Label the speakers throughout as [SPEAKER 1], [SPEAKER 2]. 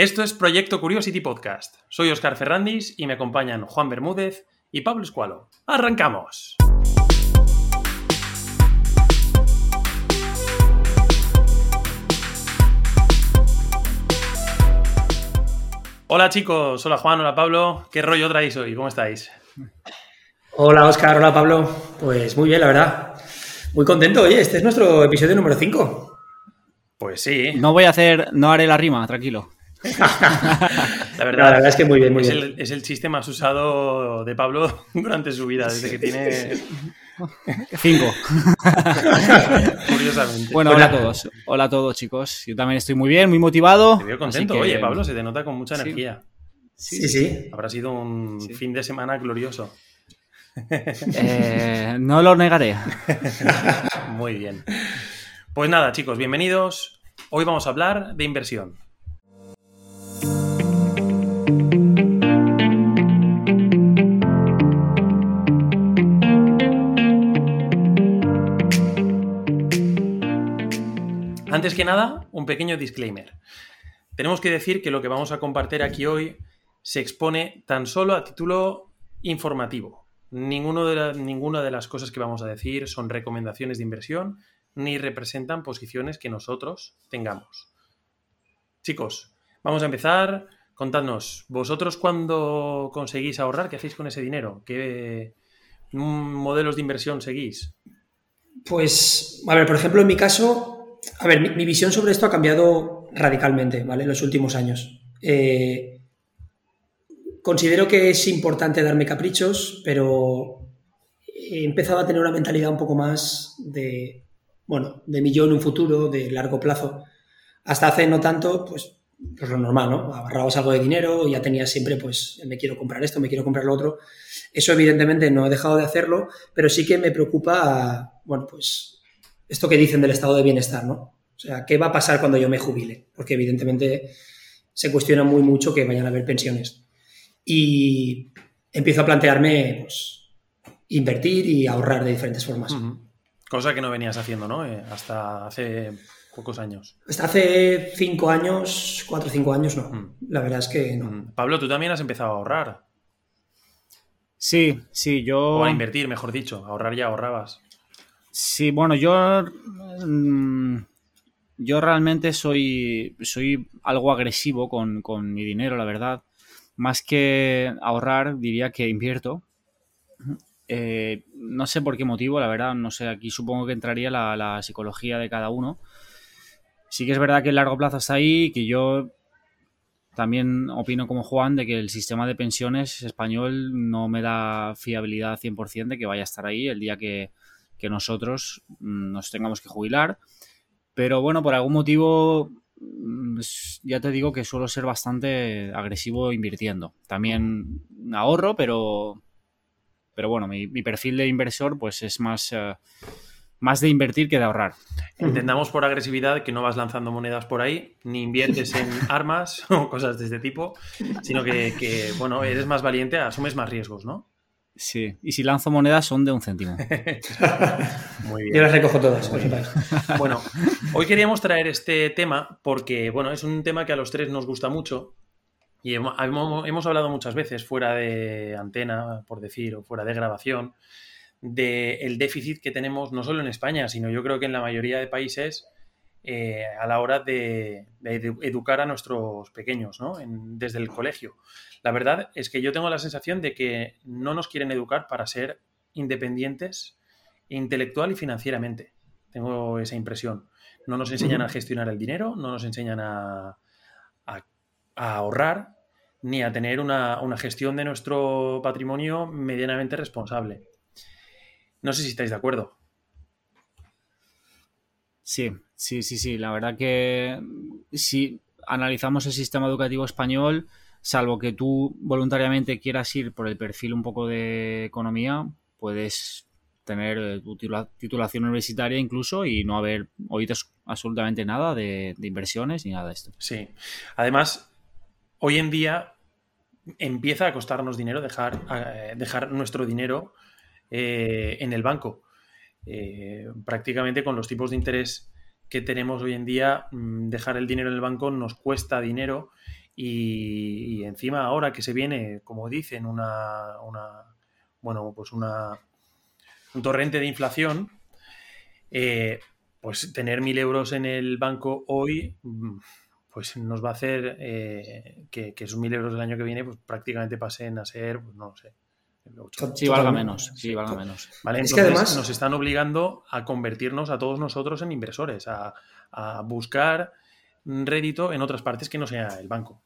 [SPEAKER 1] Esto es Proyecto Curiosity Podcast. Soy Oscar Ferrandis y me acompañan Juan Bermúdez y Pablo Escualo. ¡Arrancamos! Hola chicos, hola Juan, hola Pablo. ¿Qué rollo traéis hoy? ¿Cómo estáis?
[SPEAKER 2] Hola Oscar, hola Pablo. Pues muy bien, la verdad. Muy contento, oye, este es nuestro episodio número 5.
[SPEAKER 1] Pues sí.
[SPEAKER 3] No voy a hacer, no haré la rima, tranquilo.
[SPEAKER 1] la, verdad, es que muy bien, muy es bien. El, es el chiste más usado de Pablo durante su vida, desde que tiene.
[SPEAKER 3] Cinco.
[SPEAKER 1] Curiosamente.
[SPEAKER 3] Bueno, hola a todos. Hola a todos, chicos. Yo también estoy muy bien, muy motivado.
[SPEAKER 1] Te veo contento. Oye, Pablo, se te nota con mucha energía.
[SPEAKER 2] Sí, sí.
[SPEAKER 1] Habrá sido un fin de semana glorioso.
[SPEAKER 3] Eh, no lo negaré.
[SPEAKER 1] Muy bien. Pues nada, chicos, bienvenidos. Hoy vamos a hablar de inversión. Antes que nada, un pequeño disclaimer. Tenemos que decir que lo que vamos a compartir aquí hoy se expone tan solo a título informativo. De ninguna de las cosas que vamos a decir son recomendaciones de inversión ni representan posiciones que nosotros tengamos. Chicos, vamos a empezar. Contadnos, vosotros cuando conseguís ahorrar, ¿qué hacéis con ese dinero? ¿Qué modelos de inversión seguís?
[SPEAKER 2] Pues, a ver, por ejemplo, en mi caso, a ver, mi, visión sobre esto ha cambiado radicalmente, ¿vale? En los últimos años. Eh, considero que es importante darme caprichos, pero he empezado a tener una mentalidad un poco más de, bueno, de millón en un futuro, de largo plazo. Hasta hace no tanto, pues pues lo normal, ¿no? Ahorrabas algo de dinero, ya tenías siempre, pues, me quiero comprar esto, me quiero comprar lo otro. Eso, evidentemente, no he dejado de hacerlo, pero sí que me preocupa, bueno, pues, esto que dicen del estado de bienestar, ¿no? O sea, ¿qué va a pasar cuando yo me jubile? Porque, evidentemente, se cuestiona muy mucho que vayan a haber pensiones. Y empiezo a plantearme, pues, invertir y ahorrar de diferentes formas.
[SPEAKER 1] Cosa que no venías haciendo, ¿no? Eh, hasta hace pocos años.
[SPEAKER 2] Hasta hace cinco años, cuatro o cinco años, no. Mm. La verdad es que no. Mm.
[SPEAKER 1] Pablo, tú también has empezado a ahorrar.
[SPEAKER 3] Sí, sí, yo.
[SPEAKER 1] O a invertir, mejor dicho. Ahorrar ya ahorrabas.
[SPEAKER 3] Sí, bueno, yo. Mm, yo realmente soy, soy algo agresivo con, mi dinero, la verdad. Más que ahorrar, diría que invierto. Eh, no sé por qué motivo, la verdad, no sé, aquí supongo que entraría la, la psicología de cada uno. Sí que es verdad que el largo plazo está ahí, que yo también opino como Juan de que el sistema de pensiones español no me da fiabilidad 100% de que vaya a estar ahí el día que, nosotros mm, nos tengamos que jubilar. Pero bueno, por algún motivo mm, ya te digo que suelo ser bastante agresivo invirtiendo. También ahorro, pero, pero bueno, mi, perfil de inversor pues es más... Eh, más de invertir que de ahorrar.
[SPEAKER 1] Entendamos por agresividad que no vas lanzando monedas por ahí, ni inviertes en armas o cosas de este tipo, sino que, bueno, eres más valiente, asumes más riesgos, ¿no?
[SPEAKER 3] Sí, y si lanzo monedas son de un céntimo.
[SPEAKER 2] Muy bien. Yo las recojo todas.
[SPEAKER 1] bueno, hoy queríamos traer este tema porque, bueno, es un tema que a los tres nos gusta mucho y hemos, hemos hablado muchas veces fuera de antena, por decir, o fuera de grabación, del déficit que tenemos no solo en España, sino yo creo que en la mayoría de países eh, a la hora de, educar a nuestros pequeños, ¿no? desde el colegio. La verdad es que yo tengo la sensación de que no nos quieren educar para ser independientes intelectual y financieramente. Tengo esa impresión. No nos enseñan a gestionar el dinero, no nos enseñan a, ahorrar, ni a tener una, una gestión de nuestro patrimonio medianamente responsable. No sé si estáis de acuerdo.
[SPEAKER 3] Sí, sí, sí, sí. La verdad que si analizamos el sistema educativo español, salvo que tú voluntariamente quieras ir por el perfil un poco de economía, puedes tener eh, tu titulación universitaria incluso y no haber oído absolutamente nada de, inversiones ni nada de esto.
[SPEAKER 1] Sí. Además, hoy en día empieza a costarnos dinero dejar, eh, nuestro dinero eh, en el banco. Prácticamente con los tipos de interés que tenemos hoy en día, mm, dejar el dinero en el banco nos cuesta dinero y, encima ahora que se viene, como dicen, una, una bueno, pues una, un torrente de inflación, eh, pues tener mil euros en el banco hoy, mm, pues nos va a hacer eh, que, esos mil euros del año que viene, pues prácticamente pasen a ser, pues no sé.
[SPEAKER 3] Sí, valga menos. Sí, valga menos.
[SPEAKER 1] ¿Vale? Entonces, además nos están obligando a convertirnos a todos nosotros en inversores, a, a buscar rédito en otras partes que no sea el banco.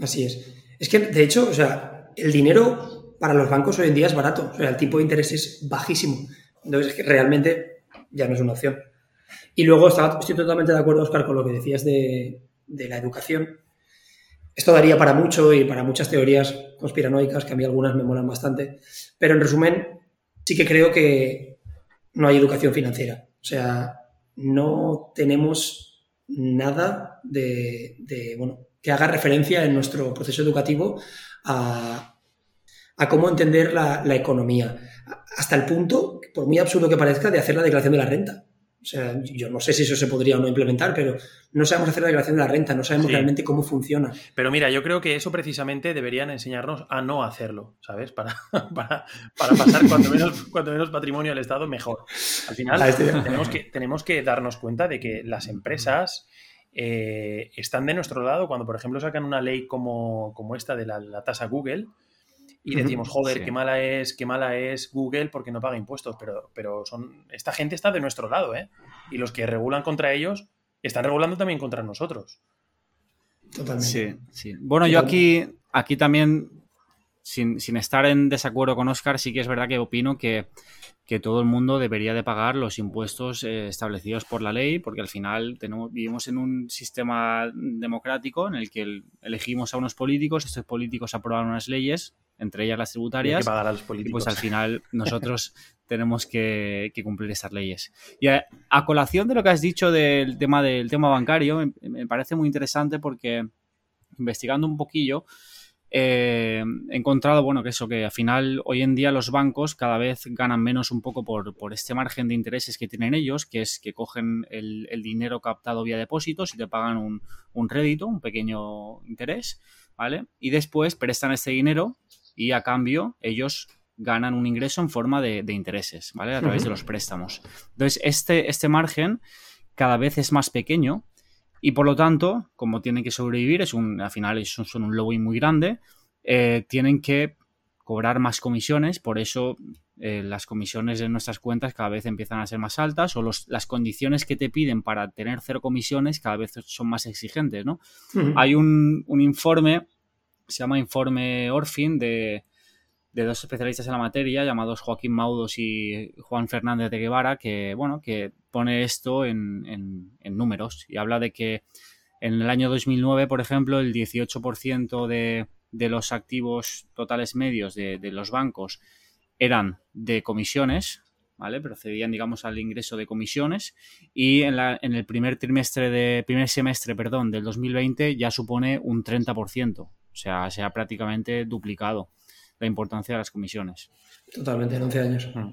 [SPEAKER 2] Así es. Es que, de hecho, o sea, el dinero para los bancos hoy en día es barato. O sea, el tipo de interés es bajísimo. Entonces, es que realmente ya no es una opción. Y luego estoy totalmente de acuerdo, Oscar, con lo que decías de, la educación. Esto daría para mucho y para muchas teorías conspiranoicas, que a mí algunas me molan bastante. Pero en resumen, sí que creo que no hay educación financiera. O sea, no tenemos nada de, bueno, que haga referencia en nuestro proceso educativo a, cómo entender la, la, economía. Hasta el punto, por muy absurdo que parezca, de hacer la declaración de la renta. O sea, yo no sé si eso se podría o no implementar, pero no sabemos hacer la declaración de la renta, no sabemos realmente cómo funciona.
[SPEAKER 1] Pero mira, yo creo que eso precisamente deberían enseñarnos a no hacerlo, ¿sabes? Para, para, pasar cuanto menos, cuanto menos patrimonio al Estado, mejor. Al final, este tenemos, que, tenemos que darnos cuenta de que las empresas eh, están de nuestro lado cuando, por ejemplo, sacan una ley como, esta de la tasa Google y decimos, joder, qué mala es, qué mala es Google porque no paga impuestos, pero, pero son, esta gente está de nuestro lado, ¿eh? Y los que regulan contra ellos están regulando también contra nosotros.
[SPEAKER 3] Totalmente. Sí, sí. Bueno, yo aquí, aquí también, sin, estar en desacuerdo con Oscar, sí que es verdad que opino que, todo el mundo debería de pagar los impuestos eh, establecidos por la ley, porque al final tenemos, vivimos en un sistema democrático en el que elegimos a unos políticos, estos políticos aprueban unas leyes entre ellas las tributarias.
[SPEAKER 1] a los políticos.
[SPEAKER 3] pues al final nosotros tenemos que, cumplir esas leyes. Y a, colación de lo que has dicho del tema del tema bancario, me, parece muy interesante porque investigando un poquillo, eh, he encontrado, bueno, que eso, que al final hoy en día los bancos cada vez ganan menos un poco por, este margen de intereses que tienen ellos, que es que cogen el, dinero captado vía depósitos y te pagan un, un rédito, un pequeño interés, ¿vale? Y después prestan este dinero y a cambio ellos ganan un ingreso en forma de, intereses, ¿vale? A través de los préstamos. Entonces, este, este margen cada vez es más pequeño y por lo tanto, como tienen que sobrevivir, es un, al final son un lobby muy grande, eh, tienen que cobrar más comisiones, por eso eh, las comisiones en nuestras cuentas cada vez empiezan a ser más altas o los, las condiciones que te piden para tener cero comisiones cada vez son más exigentes, ¿no? Hay un, un informe se llama Informe Orfin de, dos especialistas en la materia llamados Joaquín Maudos y Juan Fernández de Guevara, que, bueno, que pone esto en, números y habla de que en el año 2009, por ejemplo, el 18% de, de, los activos totales medios de, los bancos eran de comisiones, ¿vale? Procedían, digamos, al ingreso de comisiones y en, la, en el primer trimestre de, primer semestre, perdón, del 2020 ya supone un 30%. O sea, se ha prácticamente duplicado la importancia de las comisiones.
[SPEAKER 2] Totalmente, en 11 años. Mm.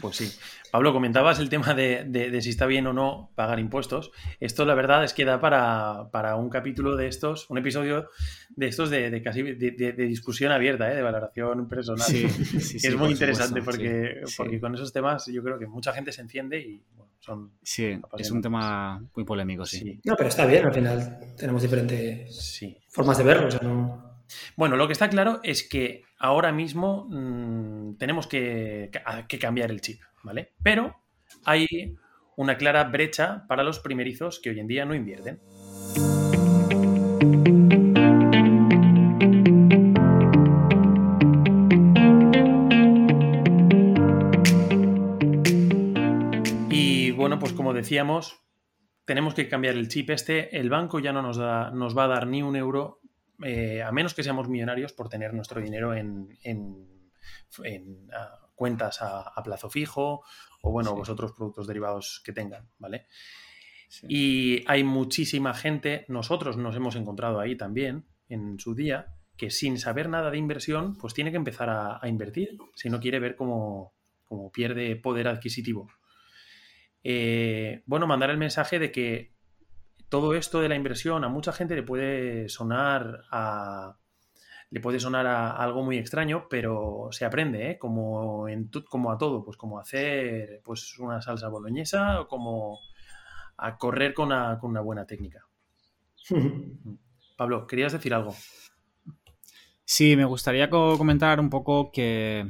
[SPEAKER 1] Pues sí. Pablo, comentabas el tema de, si está bien o no pagar impuestos. Esto, la verdad, es que da para, un capítulo de estos, un episodio de estos de, casi de, discusión abierta, ¿eh? de valoración personal. Sí, es muy interesante porque, porque con esos temas yo creo que mucha gente se enciende y son.
[SPEAKER 3] Sí, es un tema muy polémico, sí.
[SPEAKER 2] No, pero está bien, al final tenemos diferentes formas de verlo. O sea, no...
[SPEAKER 1] Bueno, lo que está claro es que ahora mismo mm, tenemos que, cambiar el chip, ¿vale? Pero hay una clara brecha para los primerizos que hoy en día no invierten. Como decíamos, tenemos que cambiar el chip este. El banco ya no nos, da, nos va a dar ni un euro eh, a menos que seamos millonarios por tener nuestro dinero en, cuentas a, plazo fijo o, bueno, vosotros productos derivados que tengan, ¿vale? Y hay muchísima gente, nosotros nos hemos encontrado ahí también en su día, que sin saber nada de inversión, pues tiene que empezar a, invertir si no quiere ver cómo, pierde poder adquisitivo. Eh, bueno, mandar el mensaje de que todo esto de la inversión a mucha gente le puede sonar a, le puede sonar a, algo muy extraño, pero se aprende, ¿eh? como, en como a todo, pues como hacer pues, una salsa boloñesa o como a correr con una, con una buena técnica. Pablo, ¿querías decir algo?
[SPEAKER 3] Sí, me gustaría comentar un poco que,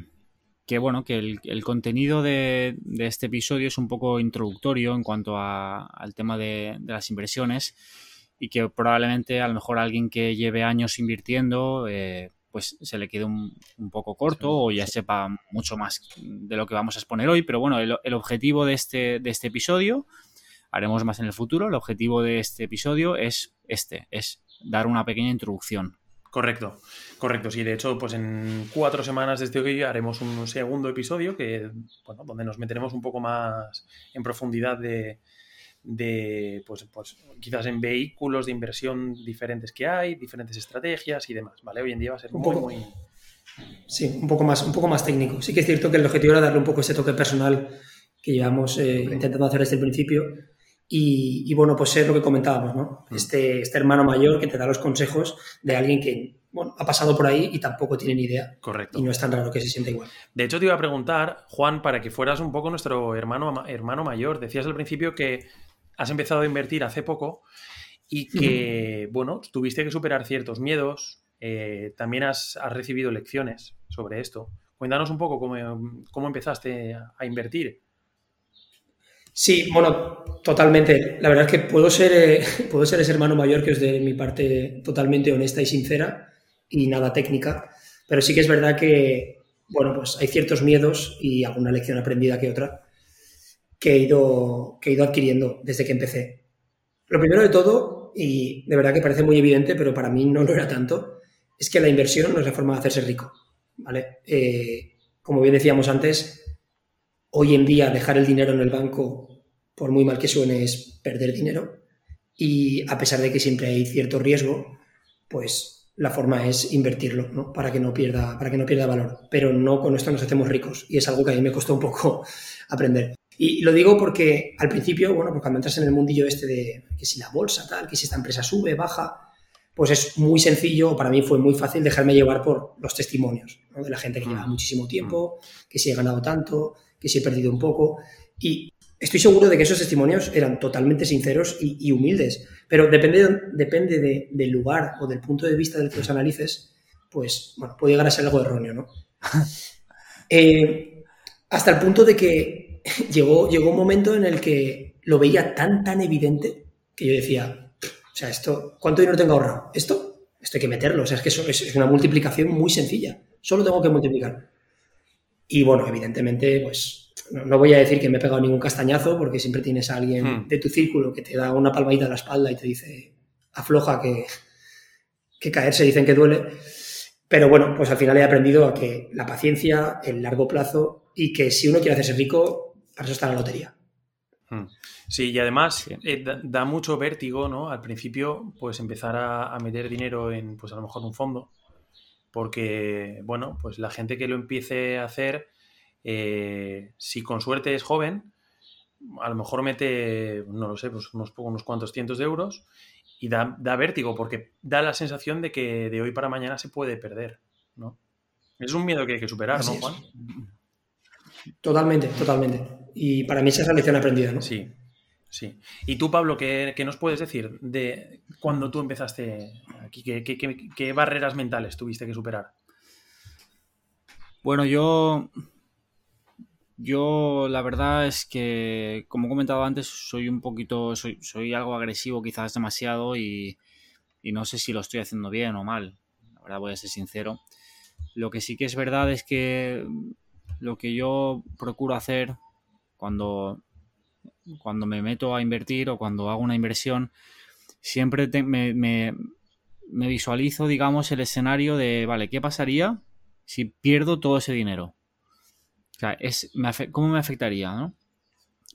[SPEAKER 3] bueno, que el, contenido de, este episodio es un poco introductorio en cuanto al tema de, de las inversiones y que probablemente a lo mejor alguien que lleve años invirtiendo eh, pues se le quede un, poco corto o ya sepa mucho más de lo que vamos a exponer hoy, pero bueno, el, objetivo de este, de este episodio, haremos más en el futuro, el objetivo de este episodio es este, es dar una pequeña introducción.
[SPEAKER 1] Correcto, correcto. Sí, de hecho, pues en cuatro semanas desde hoy haremos un segundo episodio que, bueno, donde nos meteremos un poco más en profundidad de, de, pues, pues quizás en vehículos de inversión diferentes que hay, diferentes estrategias y demás, ¿vale? Hoy en día va a ser un muy, muy...
[SPEAKER 2] Sí, un poco, más, un poco más técnico. Sí que es cierto que el objetivo era darle un poco ese toque personal que llevamos eh, intentando hacer desde el principio. Y, bueno, pues es lo que comentábamos, ¿no? Mm. Este, este hermano mayor que te da los consejos de alguien que bueno, ha pasado por ahí y tampoco tiene ni idea.
[SPEAKER 1] Correcto.
[SPEAKER 2] Y no es tan raro que se sienta igual.
[SPEAKER 1] De hecho, te iba a preguntar, Juan, para que fueras un poco nuestro hermano, hermano mayor. Decías al principio que has empezado a invertir hace poco y que, bueno, tuviste que superar ciertos miedos, eh, también has, recibido lecciones sobre esto. Cuéntanos un poco cómo, empezaste a invertir.
[SPEAKER 2] Sí, bueno, totalmente. La verdad es que puedo ser, eh, puedo ser ese hermano mayor que os dé mi parte totalmente honesta y sincera y nada técnica, pero sí que es verdad que, bueno, pues hay ciertos miedos y alguna lección aprendida que otra que he ido, que he ido adquiriendo desde que empecé. Lo primero de todo, y de verdad que parece muy evidente, pero para mí no lo era tanto, es que la inversión no es la forma de hacerse rico. ¿vale? Eh, como bien decíamos antes, hoy en día dejar el dinero en el banco, por muy mal que suene, es perder dinero. Y a pesar de que siempre hay cierto riesgo, pues la forma es invertirlo, ¿no? Para que no pierda, para que no pierda valor. Pero no con esto nos hacemos ricos. Y es algo que a mí me costó un poco aprender. Y lo digo porque al principio, bueno, pues cuando entras en el mundillo este de que si la bolsa, tal, que si esta empresa sube, baja, pues es muy sencillo, para mí fue muy fácil dejarme llevar por los testimonios de la gente que lleva mm. muchísimo tiempo, mm. que si he ganado tanto, que si he perdido un poco. Y estoy seguro de que esos testimonios eran totalmente sinceros y, humildes, pero depende, depende del lugar o del punto de vista del que los analices, pues bueno, puede llegar a ser algo erróneo, ¿no? Eh, hasta el punto de que llegó, llegó un momento en el que lo veía tan, tan evidente que yo decía, o sea, esto, ¿cuánto dinero tengo ahorrado? ¿Esto? Esto hay que meterlo. O sea, es que eso es una multiplicación muy sencilla. Solo tengo que multiplicar. Y bueno, evidentemente, pues no, voy a decir que me he pegado ningún castañazo porque siempre tienes a alguien hmm. de tu círculo que te da una palmadita a la espalda y te dice, afloja que, que caerse dicen que duele. Pero bueno, pues al final he aprendido a que la paciencia, el largo plazo y que si uno quiere hacerse rico, para eso está la lotería.
[SPEAKER 1] Hmm. Sí, y además eh, da, mucho vértigo, ¿no? Al principio, pues empezar a, meter dinero en, pues a lo mejor un fondo, porque, bueno, pues la gente que lo empiece a hacer, eh, si con suerte es joven, a lo mejor mete, no lo sé, pues unos, unos cuantos cientos de euros y da, da, vértigo, porque da la sensación de que de hoy para mañana se puede perder, ¿no? Es un miedo que hay que superar, ¿no, Juan?
[SPEAKER 2] Totalmente, totalmente. Y para mí esa es la lección aprendida, ¿no?
[SPEAKER 1] Sí, sí. Y tú, Pablo, ¿qué, nos puedes decir de cuando tú empezaste ¿Qué, barreras mentales tuviste que superar?
[SPEAKER 3] Bueno, yo. Yo, la verdad es que, como he comentado antes, soy un poquito. Soy, soy algo agresivo, quizás demasiado, y, y no sé si lo estoy haciendo bien o mal. La verdad, voy a ser sincero. Lo que sí que es verdad es que lo que yo procuro hacer cuando, cuando me meto a invertir o cuando hago una inversión, siempre me, visualizo, digamos, el escenario de, vale, ¿qué pasaría si pierdo todo ese dinero? O sea, es, ¿cómo me afectaría? ¿no?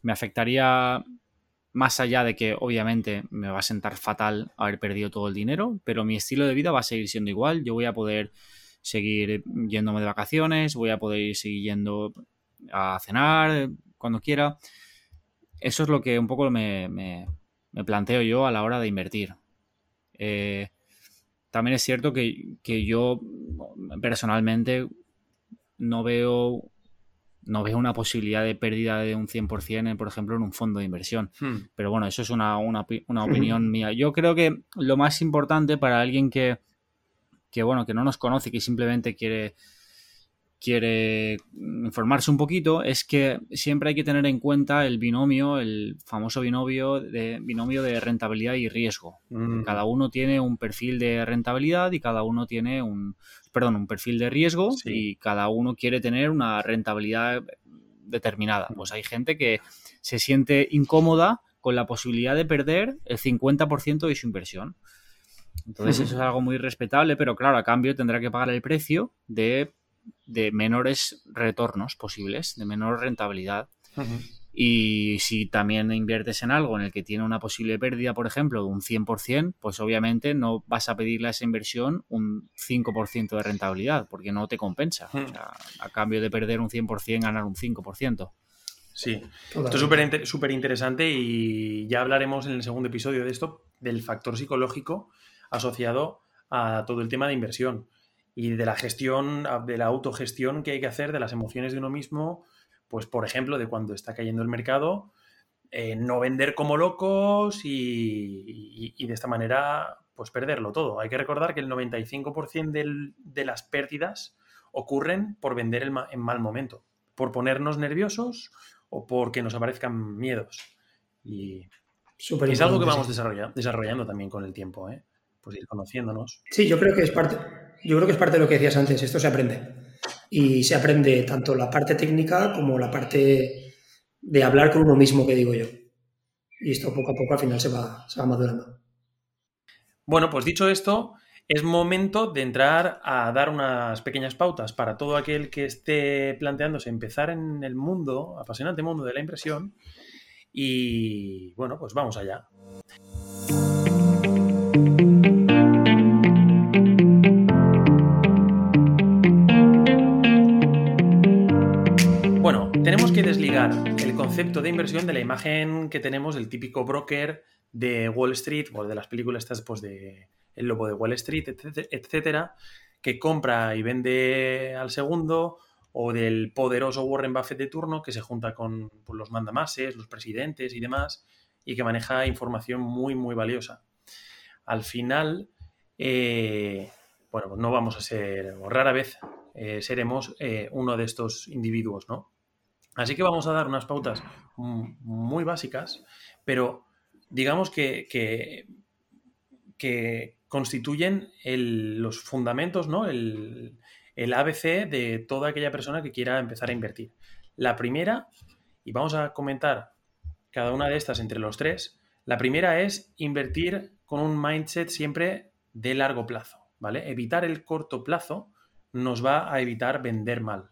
[SPEAKER 3] Me afectaría más allá de que obviamente me va a sentar fatal haber perdido todo el dinero, pero mi estilo de vida va a seguir siendo igual. Yo voy a poder seguir yéndome de vacaciones, voy a poder seguir yendo a cenar cuando quiera. Eso es lo que un poco me, me planteo yo a la hora de invertir. Eh, también es cierto que, que, yo personalmente no veo no veo una posibilidad de pérdida de un 100%, en, por ejemplo, en un fondo de inversión. Hmm. Pero bueno, eso es una, una, una opinión mía. Yo creo que lo más importante para alguien que, que, bueno, que no nos conoce, que simplemente quiere quiere informarse un poquito es que siempre hay que tener en cuenta el binomio, el famoso binomio de, binomio de rentabilidad y riesgo. Mm. Cada uno tiene un perfil de rentabilidad y cada uno tiene un, perdón, un perfil de riesgo y cada uno quiere tener una rentabilidad determinada. Pues hay gente que se siente incómoda con la posibilidad de perder el 50% de su inversión. Entonces eso es algo muy respetable, pero claro, a cambio tendrá que pagar el precio de de menores retornos posibles, de menor rentabilidad. Y si también inviertes en algo en el que tiene una posible pérdida, por ejemplo, de un 100%, pues obviamente no vas a pedirle a esa inversión un 5% de rentabilidad, porque no te compensa. a cambio de perder un 100%, ganar un 5%.
[SPEAKER 1] Sí, esto es súper interesante y ya hablaremos en el segundo episodio de esto, del factor psicológico asociado a todo el tema de inversión y de la gestión, de la autogestión que hay que hacer de las emociones de uno mismo, pues por ejemplo, de cuando está cayendo el mercado, eh, no vender como locos y, de esta manera pues perderlo todo. Hay que recordar que el 95% de las pérdidas ocurren por vender en mal momento, por ponernos nerviosos o porque nos aparezcan miedos. Y, es algo que vamos desarrollando, desarrollando también con el tiempo, ¿eh? pues ir conociéndonos.
[SPEAKER 2] Sí, yo creo que es parte, yo creo que es parte de lo que decías antes, esto se aprende. Y se aprende tanto la parte técnica como la parte de hablar con uno mismo, que digo yo. Y esto poco a poco al final se va, se va madurando.
[SPEAKER 1] Bueno, pues dicho esto, es momento de entrar a dar unas pequeñas pautas para todo aquel que esté planteándose empezar en el mundo, apasionante mundo de la impresión. Y bueno, pues vamos allá. Tenemos que desligar el concepto de inversión de la imagen que tenemos del típico broker de Wall Street o de las películas estas pues de El Lobo de Wall Street, etcétera, que compra y vende al segundo o del poderoso Warren Buffett de turno que se junta con pues, los mandamases, los presidentes y demás y que maneja información muy, muy valiosa. Al final, eh, bueno, no vamos a ser, o rara vez eh, seremos eh, uno de estos individuos, ¿no? Así que vamos a dar unas pautas muy básicas, pero digamos que, que, constituyen los fundamentos, ¿no? El, el, ABC de toda aquella persona que quiera empezar a invertir. La primera, y vamos a comentar cada una de estas entre los tres, la primera es invertir con un mindset siempre de largo plazo, ¿vale? Evitar el corto plazo nos va a evitar vender mal,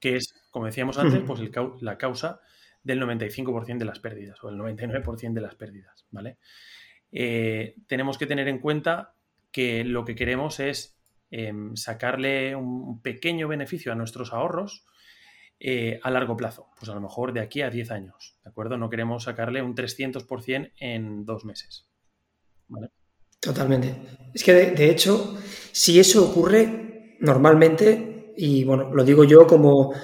[SPEAKER 1] que es como decíamos antes, pues la causa del 95% de las pérdidas o el 99% de las pérdidas, ¿vale? Eh, tenemos que tener en cuenta que lo que queremos es em, sacarle un pequeño beneficio a nuestros ahorros eh, a largo plazo, pues a lo mejor de aquí a 10 años, ¿de acuerdo? No queremos sacarle un 300% en dos meses, ¿vale?
[SPEAKER 2] Totalmente. Es que de hecho, si eso ocurre normalmente, y bueno, lo digo yo como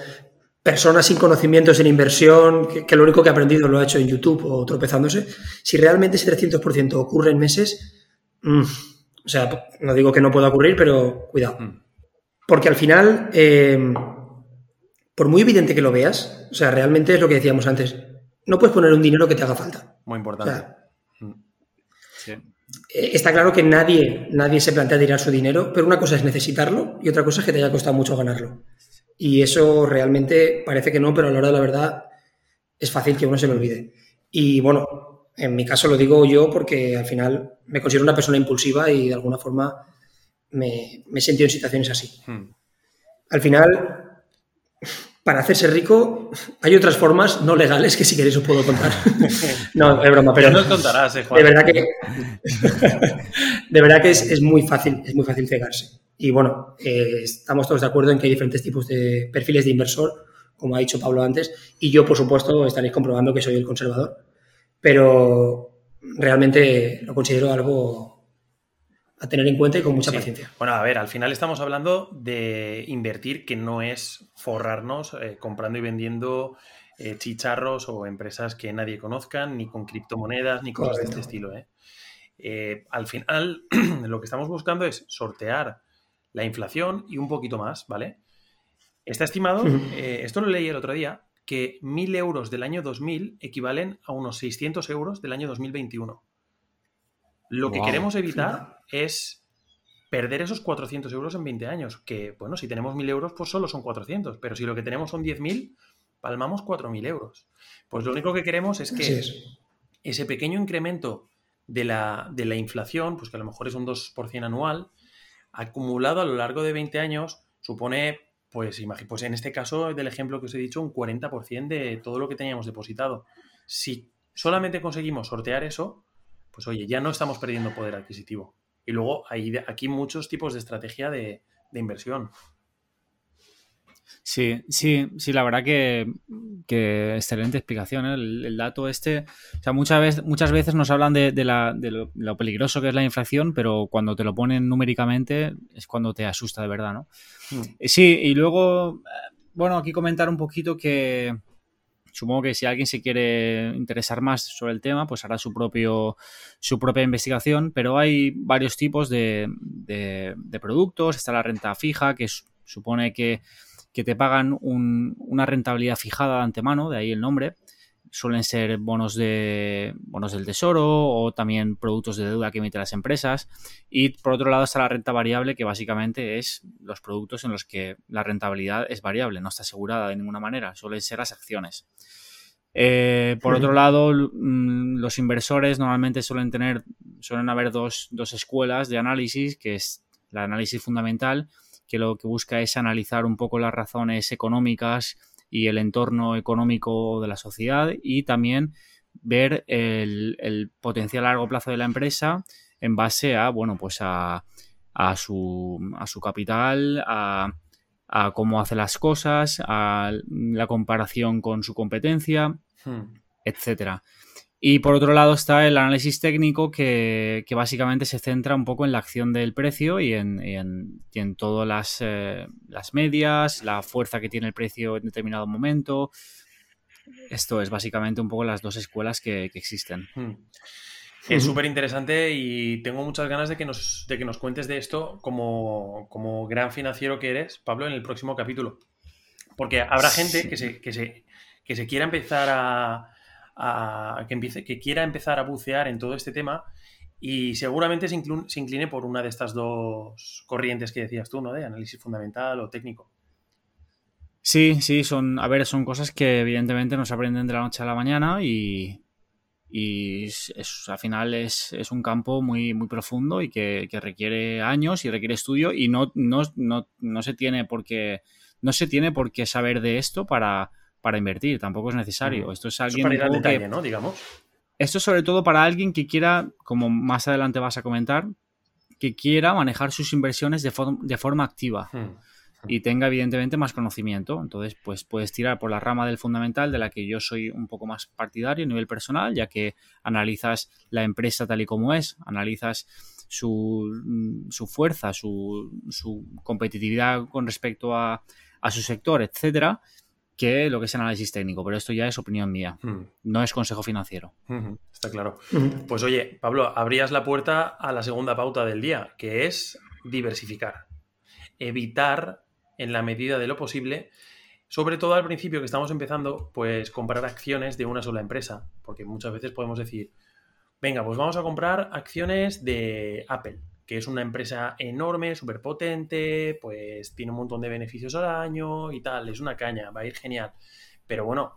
[SPEAKER 2] personas sin conocimientos en inversión, que, lo único que ha aprendido lo ha hecho en YouTube o tropezándose, si realmente ese 300% ocurre en meses, mm, o sea, no digo que no pueda ocurrir, pero cuidado. Mm. Porque al final, em, por muy evidente que lo veas, o sea, realmente es lo que decíamos antes, no puedes poner un dinero que te haga falta.
[SPEAKER 1] Muy importante. Mm.
[SPEAKER 2] Eh, está claro que nadie, nadie se plantea tirar su dinero, pero una cosa es necesitarlo y otra cosa es que te haya costado mucho ganarlo. Y eso realmente parece que no, pero a la hora de la verdad es fácil que uno se lo olvide. Y bueno, en mi caso lo digo yo porque al final me considero una persona impulsiva y de alguna forma me, me he sentido en situaciones así. Hmm. Al final, para hacerse rico hay otras formas no legales que si queréis os puedo contar. no, es broma, pero...
[SPEAKER 1] Contarás, eh,
[SPEAKER 2] De verdad que, de verdad que es, es, muy fácil, es muy fácil cegarse. Y bueno, eh, estamos todos de acuerdo en que hay diferentes tipos de perfiles de inversor, como ha dicho Pablo antes, y yo, por supuesto, estaréis comprobando que soy el conservador. Pero realmente lo considero algo a tener en cuenta y con mucha paciencia.
[SPEAKER 1] Bueno, a ver, al final estamos hablando de invertir, que no es forrarnos eh, comprando y vendiendo eh, chicharros o empresas que nadie conozca, ni con criptomonedas, ni cosas de este estilo. ¿eh? al final, lo que estamos buscando es sortear la inflación y un poquito más, ¿vale? Está estimado, esto lo leí el otro día, que 1.000 euros del año 2000 equivalen a unos 600 euros del año 2021. Lo que queremos evitar es perder esos 400 euros en 20 años, que bueno, si tenemos 1.000 euros, pues solo son 400, pero si lo que tenemos son 10.000, palmamos 4.000 euros. Pues lo único que queremos es que ese pequeño incremento de la, de la, inflación, pues que a lo mejor es un 2% anual, acumulado a lo largo de 20 años, supone pues, pues en este caso del ejemplo que os he dicho, un 40% de todo lo que teníamos depositado. Si solamente conseguimos sortear eso, pues oye, ya no estamos perdiendo poder adquisitivo. Y luego hay aquí muchos tipos de estrategia de, inversión.
[SPEAKER 3] Sí, sí, sí, la verdad que, excelente explicación. ¿eh? El, dato este, o sea, muchas veces, muchas veces nos hablan de, lo, peligroso que es la inflación, pero cuando te lo ponen numéricamente es cuando te asusta de verdad, ¿no? Hmm. Sí, y luego, eh, bueno, aquí comentar un poquito que supongo que si alguien se quiere interesar más sobre el tema, pues hará su, propio, su propia investigación, pero hay varios tipos de, productos. Está la renta fija, que supone que, te pagan una rentabilidad fijada de antemano, de ahí el nombre suelen ser bonos de bonos del tesoro o también productos de deuda que emiten las empresas. Y por otro lado está la renta variable que básicamente es los productos en los que la rentabilidad es variable no está asegurada de ninguna manera suelen ser las acciones. Eh, por otro lado mm, los inversores normalmente suelen tener suelen haber dos, dos escuelas de análisis que es la análisis fundamental que lo que busca es analizar un poco las razones económicas y el entorno económico de la sociedad y también ver el, potencial a largo plazo de la empresa en base a, bueno, pues a, a, su, a su capital, a, a, cómo hace las cosas, a la comparación con su competencia, hmm. etcétera. Y por otro lado está el análisis técnico que, básicamente se centra un poco en la acción del precio y en, en, todas las, eh, las, medias, la fuerza que tiene el precio en determinado momento. Esto es básicamente un poco las dos escuelas que, existen. Hmm.
[SPEAKER 1] Es súper interesante y tengo muchas ganas de que nos, de que nos cuentes de esto como, como, gran financiero que eres, Pablo, en el próximo capítulo. Porque habrá gente que, se, que, se, que se quiera empezar a, que, empiece, que quiera empezar a bucear en todo este tema y seguramente se, incline por una de estas dos corrientes que decías tú, ¿no? De análisis fundamental o técnico.
[SPEAKER 3] Sí, sí, son, a ver, son cosas que evidentemente no se aprenden de la noche a la mañana y, y al final es, un campo muy, muy profundo y que, requiere años y requiere estudio y no, no, no, no, se tiene por qué, no se tiene por qué saber de esto para, para invertir, tampoco es necesario. Esto es alguien
[SPEAKER 1] que, ¿no? Digamos.
[SPEAKER 3] Esto es sobre todo para alguien que quiera, como más adelante vas a comentar, que quiera manejar sus inversiones de, de forma activa y tenga evidentemente más conocimiento. Entonces, pues puedes tirar por la rama del fundamental de la que yo soy un poco más partidario a nivel personal, ya que analizas la empresa tal y como es, analizas su, mm, su fuerza, su, su competitividad con respecto a, a su sector, etcétera que lo que es análisis técnico, pero esto ya es opinión mía, hmm. no es consejo financiero.
[SPEAKER 1] Está claro. Pues oye, Pablo, abrías la puerta a la segunda pauta del día, que es diversificar. Evitar, en la medida de lo posible, sobre todo al principio que estamos empezando, pues comprar acciones de una sola empresa, porque muchas veces podemos decir, venga, pues vamos a comprar acciones de Apple que es una empresa enorme, súper potente, pues tiene un montón de beneficios al año y tal, es una caña, va a ir genial. Pero bueno,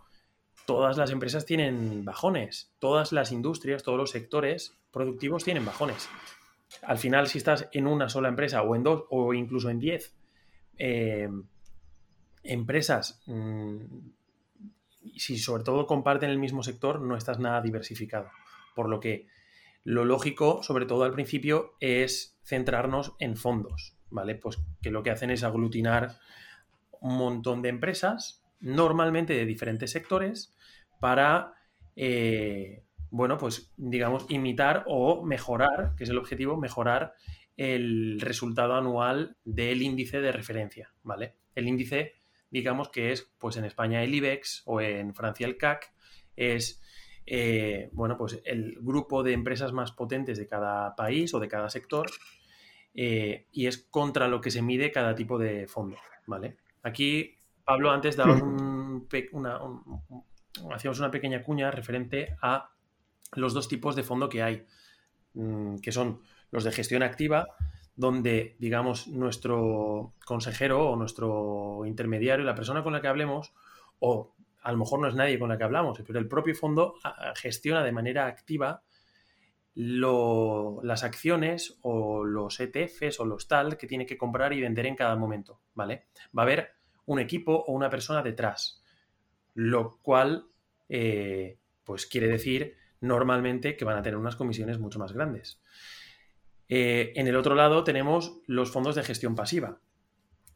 [SPEAKER 1] todas las empresas tienen bajones, todas las industrias, todos los sectores productivos tienen bajones. Al final, si estás en una sola empresa o en dos o incluso en diez eh, empresas, mm, si sobre todo comparten el mismo sector, no estás nada diversificado. Por lo que lo lógico, sobre todo al principio, es centrarnos en fondos, ¿vale? Pues que lo que hacen es aglutinar un montón de empresas, normalmente de diferentes sectores, para, eh, bueno, pues digamos, imitar o mejorar, que es el objetivo, mejorar el resultado anual del índice de referencia, ¿vale? El índice, digamos que es, pues en España el IBEX o en Francia el CAC, es, eh, bueno, pues el grupo de empresas más potentes de cada país o de cada sector eh, y es contra lo que se mide cada tipo de fondo, ¿vale? Aquí, Pablo, antes daba un, una, hacíamos una pequeña cuña referente a los dos tipos de fondo que hay, mm, que son los de gestión activa, donde, digamos, nuestro consejero o nuestro intermediario, la persona con la que hablemos, o a lo mejor no es nadie con la que hablamos, pero el propio fondo gestiona de manera activa las acciones o los ETFs o los tal que tiene que comprar y vender en cada momento, ¿vale? Va a haber un equipo o una persona detrás, lo cual, eh, pues quiere decir normalmente que van a tener unas comisiones mucho más grandes. Eh, en el otro lado tenemos los fondos de gestión pasiva,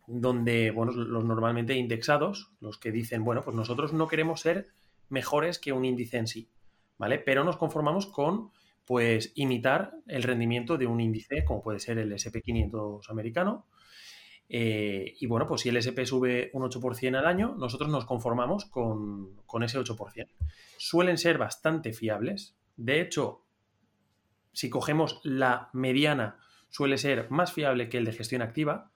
[SPEAKER 1] donde, bueno, los normalmente indexados, los que dicen, bueno, pues nosotros no queremos ser mejores que un índice en sí, ¿vale? Pero nos conformamos con, pues, imitar el rendimiento de un índice, como puede ser el SP500 americano. Eh, y bueno, pues si el SP sube un 8% al año, nosotros nos conformamos con, con ese 8% suelen ser bastante fiables. De hecho, si cogemos la mediana, suele ser más fiable que el de gestión activa,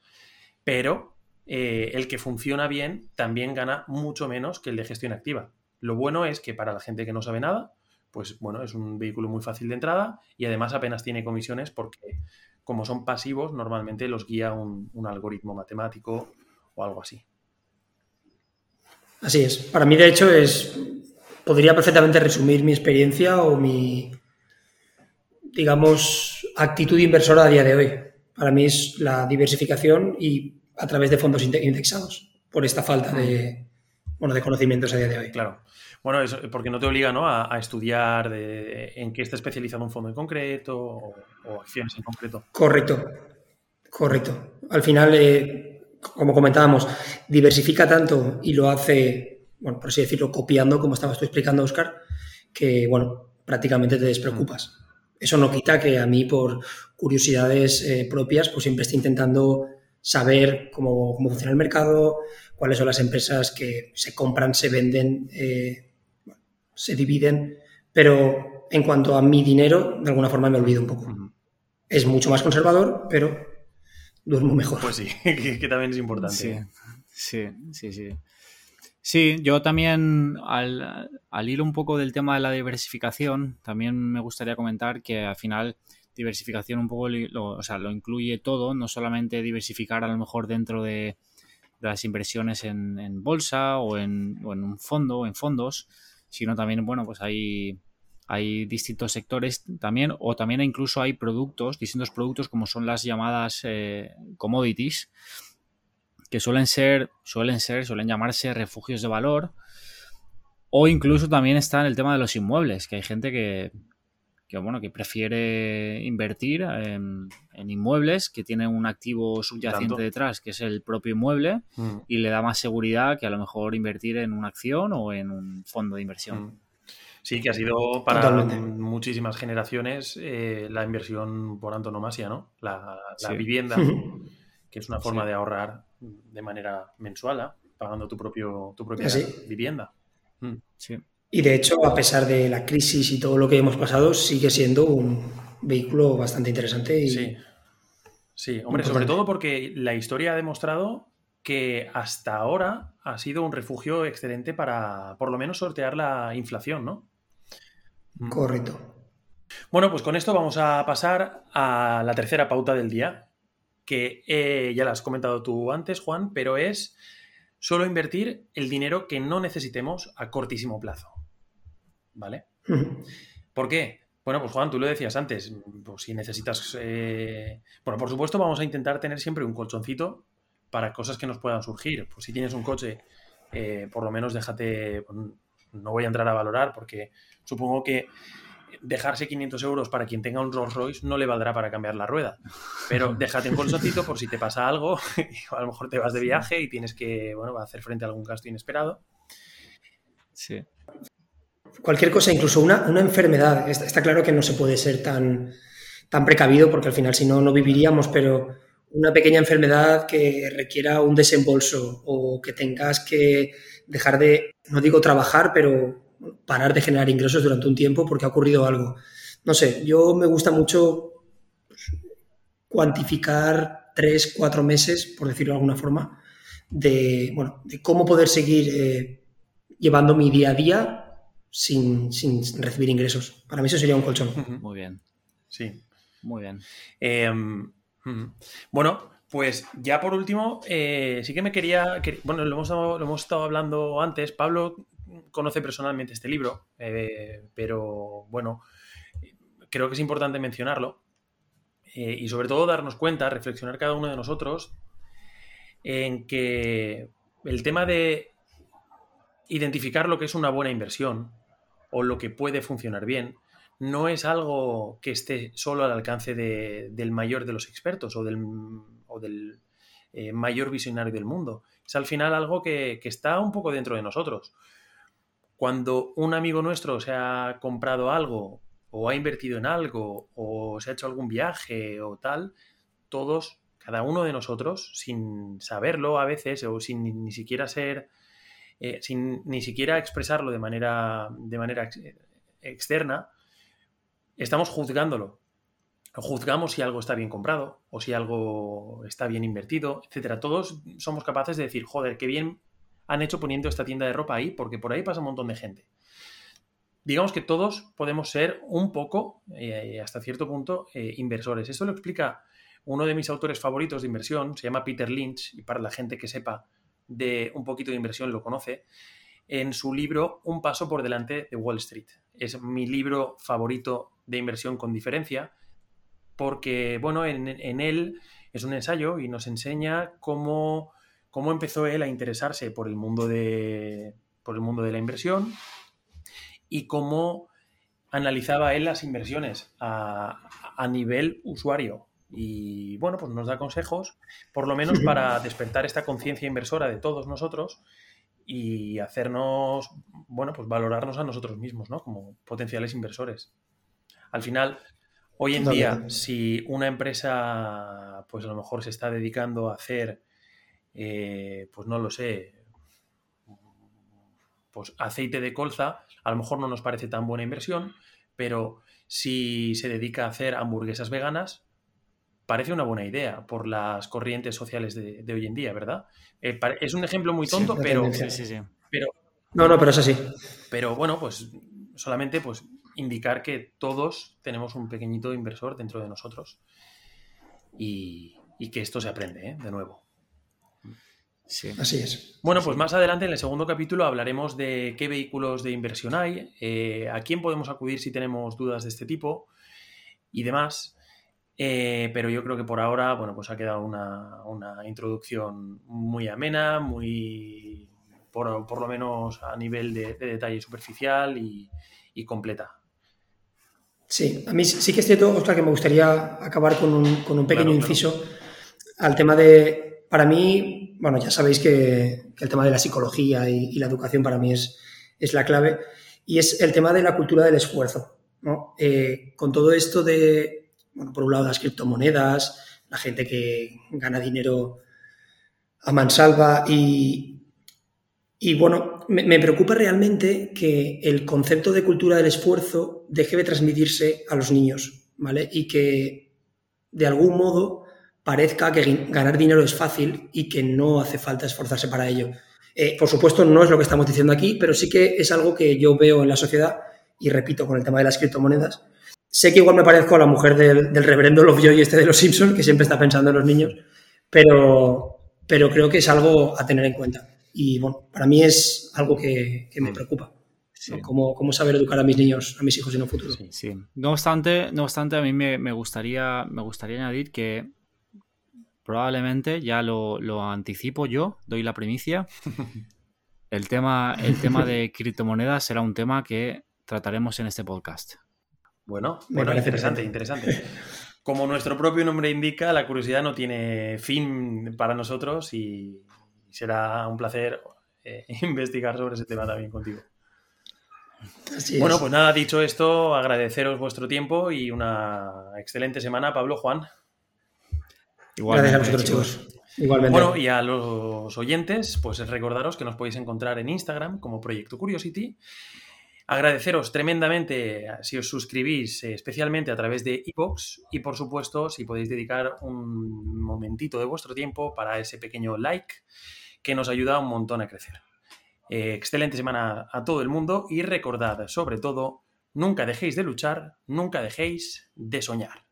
[SPEAKER 1] pero eh, el que funciona bien también gana mucho menos que el de gestión activa. Lo bueno es que para la gente que no sabe nada, pues bueno, es un vehículo muy fácil de entrada y además apenas tiene comisiones porque como son pasivos, normalmente los guía un algoritmo matemático o algo así.
[SPEAKER 2] Así es. Para mí, de hecho, es podría perfectamente resumir mi experiencia o mi, digamos, actitud inversora a día de hoy. Para mí es la diversificación y a través de fondos indexados, por esta falta de, bueno, de conocimientos a día de hoy.
[SPEAKER 1] Claro. Bueno, es porque no te obliga ¿no? a, estudiar de, en qué está especializado un fondo en concreto o, acciones en concreto.
[SPEAKER 2] Correcto, correcto. Al final, eh, como comentábamos, diversifica tanto y lo hace bueno, por así decirlo, copiando, como estabas tú explicando, Oscar, que, bueno, prácticamente te despreocupas. Eso no quita que a mí, por curiosidades eh, propias, pues siempre estoy intentando saber cómo, funciona el mercado, cuáles son las empresas que se compran, se venden, eh, se dividen, pero en cuanto a mi dinero, de alguna forma me olvido un poco. Es mucho más conservador, pero duermo mejor.
[SPEAKER 1] Pues sí, que, también es importante.
[SPEAKER 3] sí, sí. sí. Sí, yo también, al, al hilo un poco del tema de la diversificación, también me gustaría comentar que al final diversificación un poco lo, o sea, lo incluye todo, no solamente diversificar a lo mejor dentro de, las inversiones en, bolsa o en, o en, un fondo o en fondos, sino también, bueno, pues hay, hay distintos sectores también, o también incluso hay productos, distintos productos como son las llamadas eh, commodities, que suelen ser, suelen ser, suelen llamarse refugios de valor. O incluso también está en el tema de los inmuebles, que hay gente que, bueno, que prefiere invertir en, inmuebles que tienen un activo subyacente detrás, que es el propio inmueble, mm. y le da más seguridad que a lo mejor invertir en una acción o en un fondo de inversión. Mm.
[SPEAKER 1] Sí, que ha sido para muchísimas generaciones eh, la inversión por antonomasia, ¿no? La, vivienda, que es una forma de ahorrar de manera mensual, ¿ah? pagando tu, propio, tu propia vivienda.
[SPEAKER 2] Mm. Y de hecho, a pesar de la crisis y todo lo que hemos pasado, sigue siendo un vehículo bastante interesante. Y...
[SPEAKER 1] Sí. Sí, hombre, sobre todo porque la historia ha demostrado que hasta ahora ha sido un refugio excelente para por lo menos sortear la inflación, ¿no?
[SPEAKER 2] Mm. Correcto.
[SPEAKER 1] Bueno, pues con esto vamos a pasar a la tercera pauta del día, que eh, ya la has comentado tú antes, Juan, pero es solo invertir el dinero que no necesitemos a cortísimo plazo. ¿Vale? ¿Por qué? Bueno, pues Juan, tú lo decías antes, pues si necesitas... Eh, bueno, por supuesto vamos a intentar tener siempre un colchoncito para cosas que nos puedan surgir. Pues si tienes un coche, eh, por lo menos déjate... No voy a entrar a valorar porque supongo que dejarse 500 euros para quien tenga un Rolls Royce no le valdrá para cambiar la rueda. Pero déjate un colchoncito por si te pasa algo, a lo mejor te vas de viaje y tienes que bueno, hacer frente a algún gasto inesperado.
[SPEAKER 3] Sí.
[SPEAKER 2] cualquier cosa, incluso una, una enfermedad. Está, está, claro que no se puede ser tan, tan precavido porque al final si no, no viviríamos, pero una pequeña enfermedad que requiera un desembolso o que tengas que dejar de, no digo trabajar, pero parar de generar ingresos durante un tiempo porque ha ocurrido algo. No sé, yo me gusta mucho pues, cuantificar tres, cuatro meses, por decirlo de alguna forma, de, bueno, de cómo poder seguir eh, llevando mi día a día sin, sin, recibir ingresos. Para mí eso sería un colchón.
[SPEAKER 3] Muy bien.
[SPEAKER 1] Sí.
[SPEAKER 3] Muy bien.
[SPEAKER 1] Eh, bueno, pues ya por último, eh, sí que me quería. Que, bueno, lo hemos, lo hemos, estado hablando antes. Pablo conoce personalmente este libro, eh, pero bueno, creo que es importante mencionarlo. Eh, y sobre todo darnos cuenta, reflexionar cada uno de nosotros en que el tema de identificar lo que es una buena inversión o lo que puede funcionar bien no es algo que esté solo al alcance de, del mayor de los expertos o del, o del eh, mayor visionario del mundo. Es al final algo que, está un poco dentro de nosotros. Cuando un amigo nuestro se ha comprado algo o ha invertido en algo o se ha hecho algún viaje o tal, todos, cada uno de nosotros, sin saberlo a veces o sin ni, siquiera ser, eh, sin ni siquiera expresarlo de manera, de manera ex, externa, estamos juzgándolo. Juzgamos si algo está bien comprado o si algo está bien invertido, etcétera. Todos somos capaces de decir, joder, qué bien han hecho poniendo esta tienda de ropa ahí, porque por ahí pasa un montón de gente. Digamos que todos podemos ser un poco, eh, hasta cierto punto, eh, inversores. Esto lo explica uno de mis autores favoritos de inversión, se llama Peter Lynch, y para la gente que sepa de un poquito de inversión lo conoce, en su libro Un paso por delante de Wall Street. Es mi libro favorito de inversión con diferencia, porque, bueno, en, en él es un ensayo y nos enseña cómo, cómo, empezó él a interesarse por el mundo de, por el mundo de la inversión y cómo analizaba él las inversiones a, a nivel usuario. Y bueno, pues nos da consejos, por lo menos para despertar esta conciencia inversora de todos nosotros y hacernos, bueno, pues valorarnos a nosotros mismos, ¿no? Como potenciales inversores. Al final, hoy en día, si una empresa, pues a lo mejor se está dedicando a hacer, eh, pues no lo sé, pues aceite de colza, a lo mejor no nos parece tan buena inversión, pero si se dedica a hacer hamburguesas veganas, parece una buena idea por las corrientes sociales de, de hoy en día, ¿verdad? Eh, es un ejemplo muy tonto, sí, pero,
[SPEAKER 3] sí, sí,
[SPEAKER 1] pero...
[SPEAKER 2] No, no, pero es así.
[SPEAKER 1] Pero bueno, pues solamente pues indicar que todos tenemos un pequeñito inversor dentro de nosotros y, y que esto se aprende, ¿eh? de nuevo.
[SPEAKER 2] Sí. Así es.
[SPEAKER 1] Bueno, pues más adelante en el segundo capítulo hablaremos de qué vehículos de inversión hay, eh, a quién podemos acudir si tenemos dudas de este tipo y demás. Eh, pero yo creo que por ahora, bueno, pues ha quedado una, una introducción muy amena, muy, por, por, lo menos a nivel de, de detalle superficial y, y, completa.
[SPEAKER 2] Sí, a mí sí que es cierto, Oscar, que me gustaría acabar con un, con un pequeño claro, inciso claro. al tema de, para mí, bueno, ya sabéis que, el tema de la psicología y, y, la educación para mí es, es la clave, y es el tema de la cultura del esfuerzo. ¿no? Eh, con todo esto de, bueno, por un lado las criptomonedas, la gente que gana dinero a mansalva y, y bueno, me, me, preocupa realmente que el concepto de cultura del esfuerzo deje de transmitirse a los niños, ¿vale? Y que de algún modo parezca que ganar dinero es fácil y que no hace falta esforzarse para ello. Eh, por supuesto, no es lo que estamos diciendo aquí, pero sí que es algo que yo veo en la sociedad y repito con el tema de las criptomonedas, Sé que igual me parezco a la mujer del, del reverendo Lovejoy este de los Simpsons, que siempre está pensando en los niños, pero, pero creo que es algo a tener en cuenta. Y bueno, para mí es algo que, que me preocupa. Sí. ¿Cómo, ¿Cómo, saber educar a mis niños, a mis hijos en un futuro?
[SPEAKER 3] Sí, sí. No, obstante, no obstante, a mí me, me, gustaría, me gustaría añadir que probablemente, ya lo, lo anticipo yo, doy la primicia, el tema, el tema de criptomonedas será un tema que trataremos en este podcast.
[SPEAKER 1] Bueno, bueno interesante, interesante. Como nuestro propio nombre indica, la curiosidad no tiene fin para nosotros y será un placer eh, investigar sobre ese tema también contigo. bueno, pues nada, dicho esto, agradeceros vuestro tiempo y una excelente semana, Pablo, Juan.
[SPEAKER 2] Igualmente, Gracias a vosotros, chicos. Igualmente.
[SPEAKER 1] Bueno, y a los oyentes, pues recordaros que nos podéis encontrar en Instagram como Proyecto Curiosity. Agradeceros tremendamente si os suscribís, eh, especialmente a través de iVoox y por supuesto si podéis dedicar un momentito de vuestro tiempo para ese pequeño like que nos ayuda un montón a crecer. Eh, excelente semana a todo el mundo y recordad sobre todo, nunca dejéis de luchar, nunca dejéis de soñar.